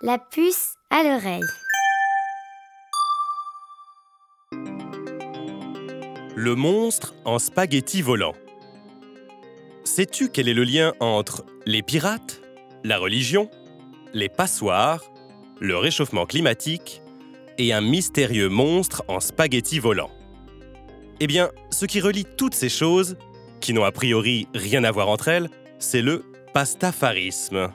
La puce à l'oreille. Le monstre en spaghetti volant. Sais-tu quel est le lien entre les pirates, la religion, les passoires, le réchauffement climatique et un mystérieux monstre en spaghetti volant Eh bien, ce qui relie toutes ces choses, qui n'ont a priori rien à voir entre elles, c'est le pastafarisme.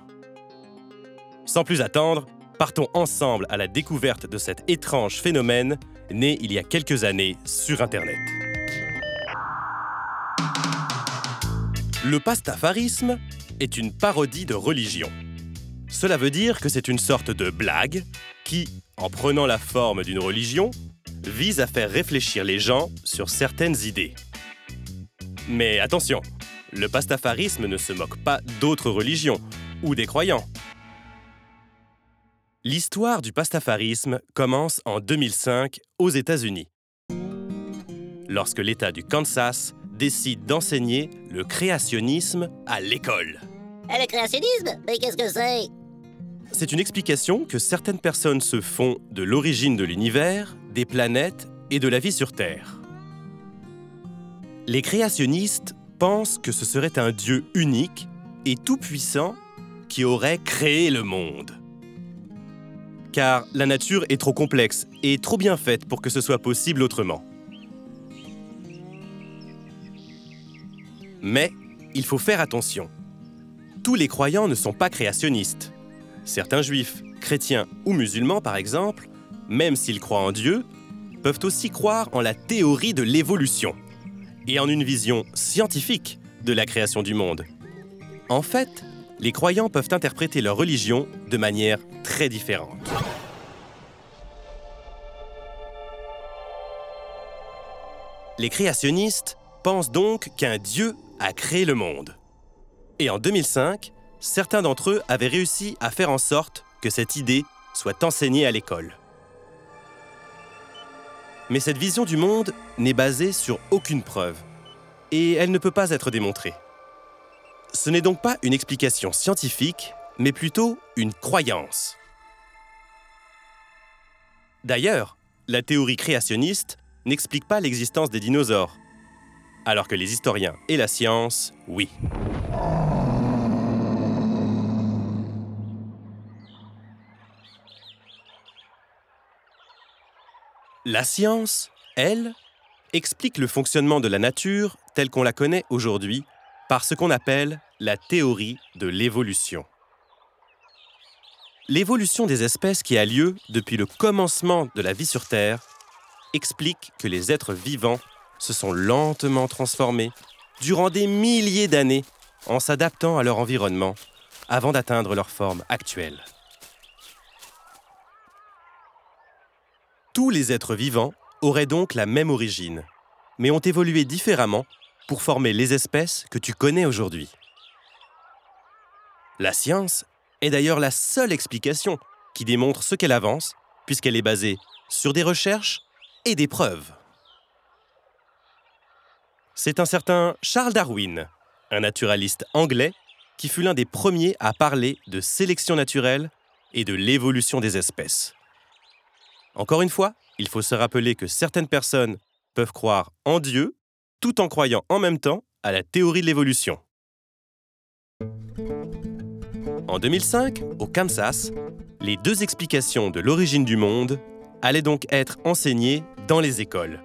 Sans plus attendre, partons ensemble à la découverte de cet étrange phénomène né il y a quelques années sur Internet. Le pastafarisme est une parodie de religion. Cela veut dire que c'est une sorte de blague qui, en prenant la forme d'une religion, vise à faire réfléchir les gens sur certaines idées. Mais attention, le pastafarisme ne se moque pas d'autres religions ou des croyants. L'histoire du pastafarisme commence en 2005 aux États-Unis, lorsque l'État du Kansas décide d'enseigner le créationnisme à l'école. Eh, le créationnisme? Mais qu'est-ce que c'est? C'est une explication que certaines personnes se font de l'origine de l'univers, des planètes et de la vie sur Terre. Les créationnistes pensent que ce serait un Dieu unique et tout-puissant qui aurait créé le monde. Car la nature est trop complexe et trop bien faite pour que ce soit possible autrement. Mais il faut faire attention. Tous les croyants ne sont pas créationnistes. Certains juifs, chrétiens ou musulmans par exemple, même s'ils croient en Dieu, peuvent aussi croire en la théorie de l'évolution et en une vision scientifique de la création du monde. En fait, les croyants peuvent interpréter leur religion de manière très différente. Les créationnistes pensent donc qu'un Dieu a créé le monde. Et en 2005, certains d'entre eux avaient réussi à faire en sorte que cette idée soit enseignée à l'école. Mais cette vision du monde n'est basée sur aucune preuve, et elle ne peut pas être démontrée. Ce n'est donc pas une explication scientifique, mais plutôt une croyance. D'ailleurs, la théorie créationniste n'explique pas l'existence des dinosaures, alors que les historiens et la science, oui. La science, elle, explique le fonctionnement de la nature telle qu'on la connaît aujourd'hui par ce qu'on appelle la théorie de l'évolution. L'évolution des espèces qui a lieu depuis le commencement de la vie sur Terre explique que les êtres vivants se sont lentement transformés durant des milliers d'années en s'adaptant à leur environnement avant d'atteindre leur forme actuelle. Tous les êtres vivants auraient donc la même origine, mais ont évolué différemment pour former les espèces que tu connais aujourd'hui. La science est d'ailleurs la seule explication qui démontre ce qu'elle avance, puisqu'elle est basée sur des recherches et des preuves. C'est un certain Charles Darwin, un naturaliste anglais, qui fut l'un des premiers à parler de sélection naturelle et de l'évolution des espèces. Encore une fois, il faut se rappeler que certaines personnes peuvent croire en Dieu tout en croyant en même temps à la théorie de l'évolution. En 2005, au Kansas, les deux explications de l'origine du monde allaient donc être enseignées dans les écoles.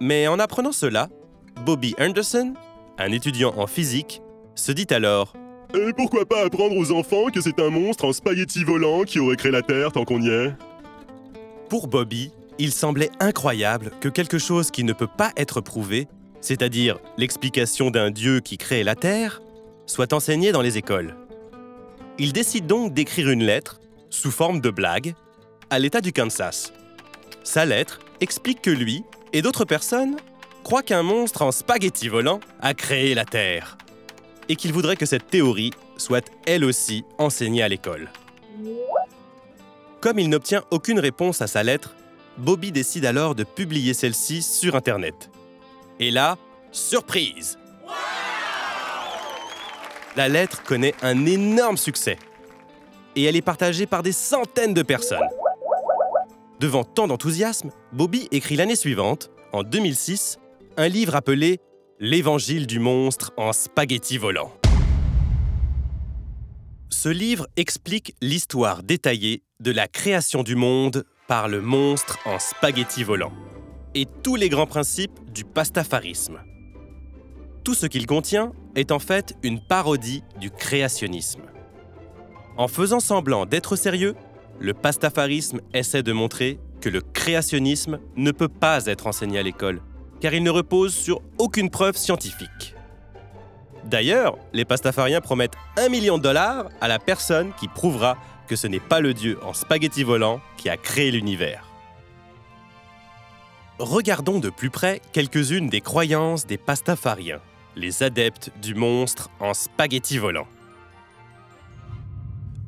Mais en apprenant cela, Bobby Anderson, un étudiant en physique, se dit alors Et pourquoi pas apprendre aux enfants que c'est un monstre en spaghetti volant qui aurait créé la Terre tant qu'on y est? Pour Bobby, il semblait incroyable que quelque chose qui ne peut pas être prouvé, c'est-à-dire l'explication d'un Dieu qui crée la Terre, soit enseigné dans les écoles. Il décide donc d'écrire une lettre, sous forme de blague, à l'État du Kansas. Sa lettre explique que lui et d'autres personnes croient qu'un monstre en spaghetti volant a créé la Terre, et qu'il voudrait que cette théorie soit elle aussi enseignée à l'école. Comme il n'obtient aucune réponse à sa lettre, Bobby décide alors de publier celle-ci sur Internet. Et là, surprise La lettre connaît un énorme succès. et elle est partagée par des centaines de personnes. Devant tant d'enthousiasme, Bobby écrit l'année suivante, en 2006, un livre appelé L'Évangile du monstre en spaghetti volant. Ce livre explique l'histoire détaillée de la création du monde par le monstre en spaghetti volant et tous les grands principes du pastafarisme. Tout ce qu'il contient est en fait une parodie du créationnisme. En faisant semblant d'être sérieux, le pastafarisme essaie de montrer que le créationnisme ne peut pas être enseigné à l'école, car il ne repose sur aucune preuve scientifique. D'ailleurs, les pastafariens promettent un million de dollars à la personne qui prouvera que ce n'est pas le dieu en spaghetti volant qui a créé l'univers. Regardons de plus près quelques-unes des croyances des pastafariens, les adeptes du monstre en spaghetti volant.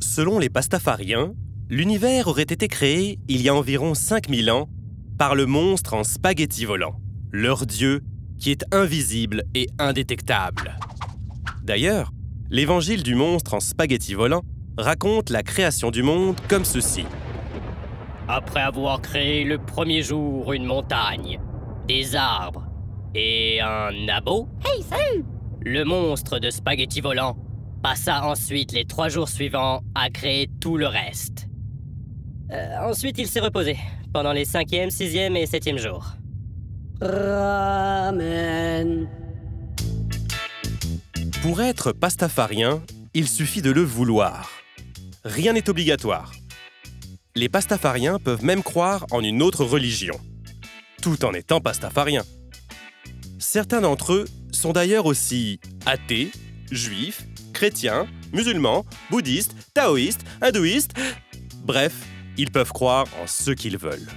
Selon les pastafariens, l'univers aurait été créé il y a environ 5000 ans par le monstre en spaghetti volant, leur dieu qui est invisible et indétectable. D'ailleurs, l'évangile du monstre en spaghetti volant raconte la création du monde comme ceci. Après avoir créé le premier jour une montagne, des arbres et un abo, Hey, salut! le monstre de spaghetti volant passa ensuite les trois jours suivants à créer tout le reste. Euh, ensuite, il s'est reposé pendant les cinquième, sixième et septième jours. Ramen. Pour être pastafarien, il suffit de le vouloir. Rien n'est obligatoire. Les pastafariens peuvent même croire en une autre religion, tout en étant pastafariens. Certains d'entre eux sont d'ailleurs aussi athées, juifs, chrétiens, musulmans, bouddhistes, taoïstes, hindouistes. Bref, ils peuvent croire en ce qu'ils veulent.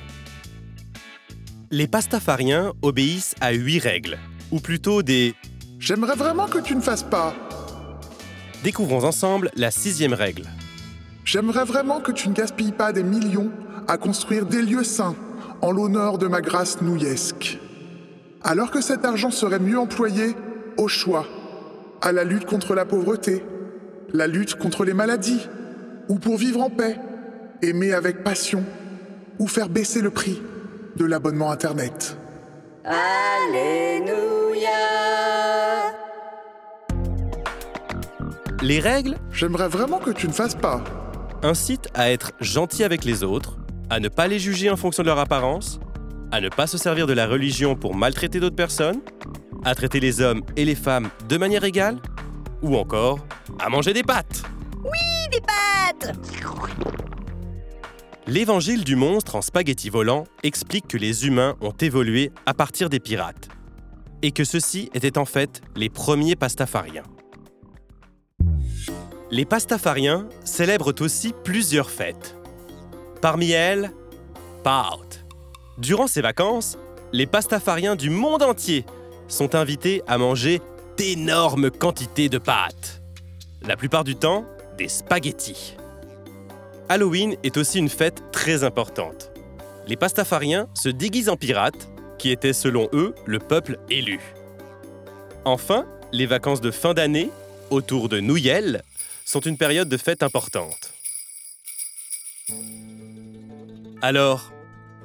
Les pastafariens obéissent à huit règles, ou plutôt des J'aimerais vraiment que tu ne fasses pas. Découvrons ensemble la sixième règle. J'aimerais vraiment que tu ne gaspilles pas des millions à construire des lieux saints en l'honneur de ma grâce nouillesque. Alors que cet argent serait mieux employé au choix, à la lutte contre la pauvreté, la lutte contre les maladies, ou pour vivre en paix, aimer avec passion, ou faire baisser le prix de l'abonnement Internet. Alléluia. Les règles? J'aimerais vraiment que tu ne fasses pas. Incitent à être gentil avec les autres, à ne pas les juger en fonction de leur apparence, à ne pas se servir de la religion pour maltraiter d'autres personnes, à traiter les hommes et les femmes de manière égale, ou encore à manger des pâtes. Des pâtes! L'évangile du monstre en spaghetti volant explique que les humains ont évolué à partir des pirates, et que ceux-ci étaient en fait les premiers pastafariens. Les pastafariens célèbrent aussi plusieurs fêtes. Parmi elles, Pâques. Durant ces vacances, les pastafariens du monde entier sont invités à manger d'énormes quantités de pâtes. La plupart du temps, des spaghettis. Halloween est aussi une fête très importante. Les pastafariens se déguisent en pirates, qui étaient selon eux le peuple élu. Enfin, les vacances de fin d'année, autour de Noël, sont une période de fête importante. Alors,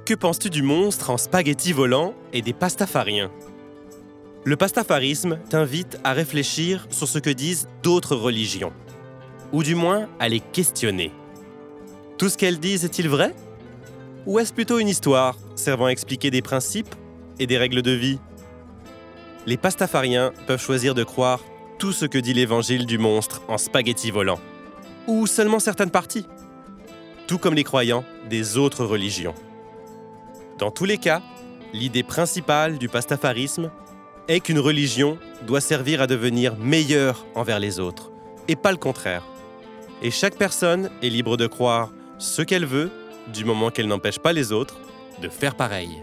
que penses-tu du monstre en spaghetti volant et des pastafariens? Le pastafarisme t'invite à réfléchir sur ce que disent d'autres religions, ou du moins à les questionner. Tout ce qu'elles disent est-il vrai? Ou est-ce plutôt une histoire servant à expliquer des principes et des règles de vie? Les pastafariens peuvent choisir de croire tout ce que dit l'évangile du monstre en spaghetti volant, ou seulement certaines parties, tout comme les croyants des autres religions. Dans tous les cas, l'idée principale du pastafarisme est qu'une religion doit servir à devenir meilleure envers les autres, et pas le contraire. Et chaque personne est libre de croire ce qu'elle veut, du moment qu'elle n'empêche pas les autres de faire pareil.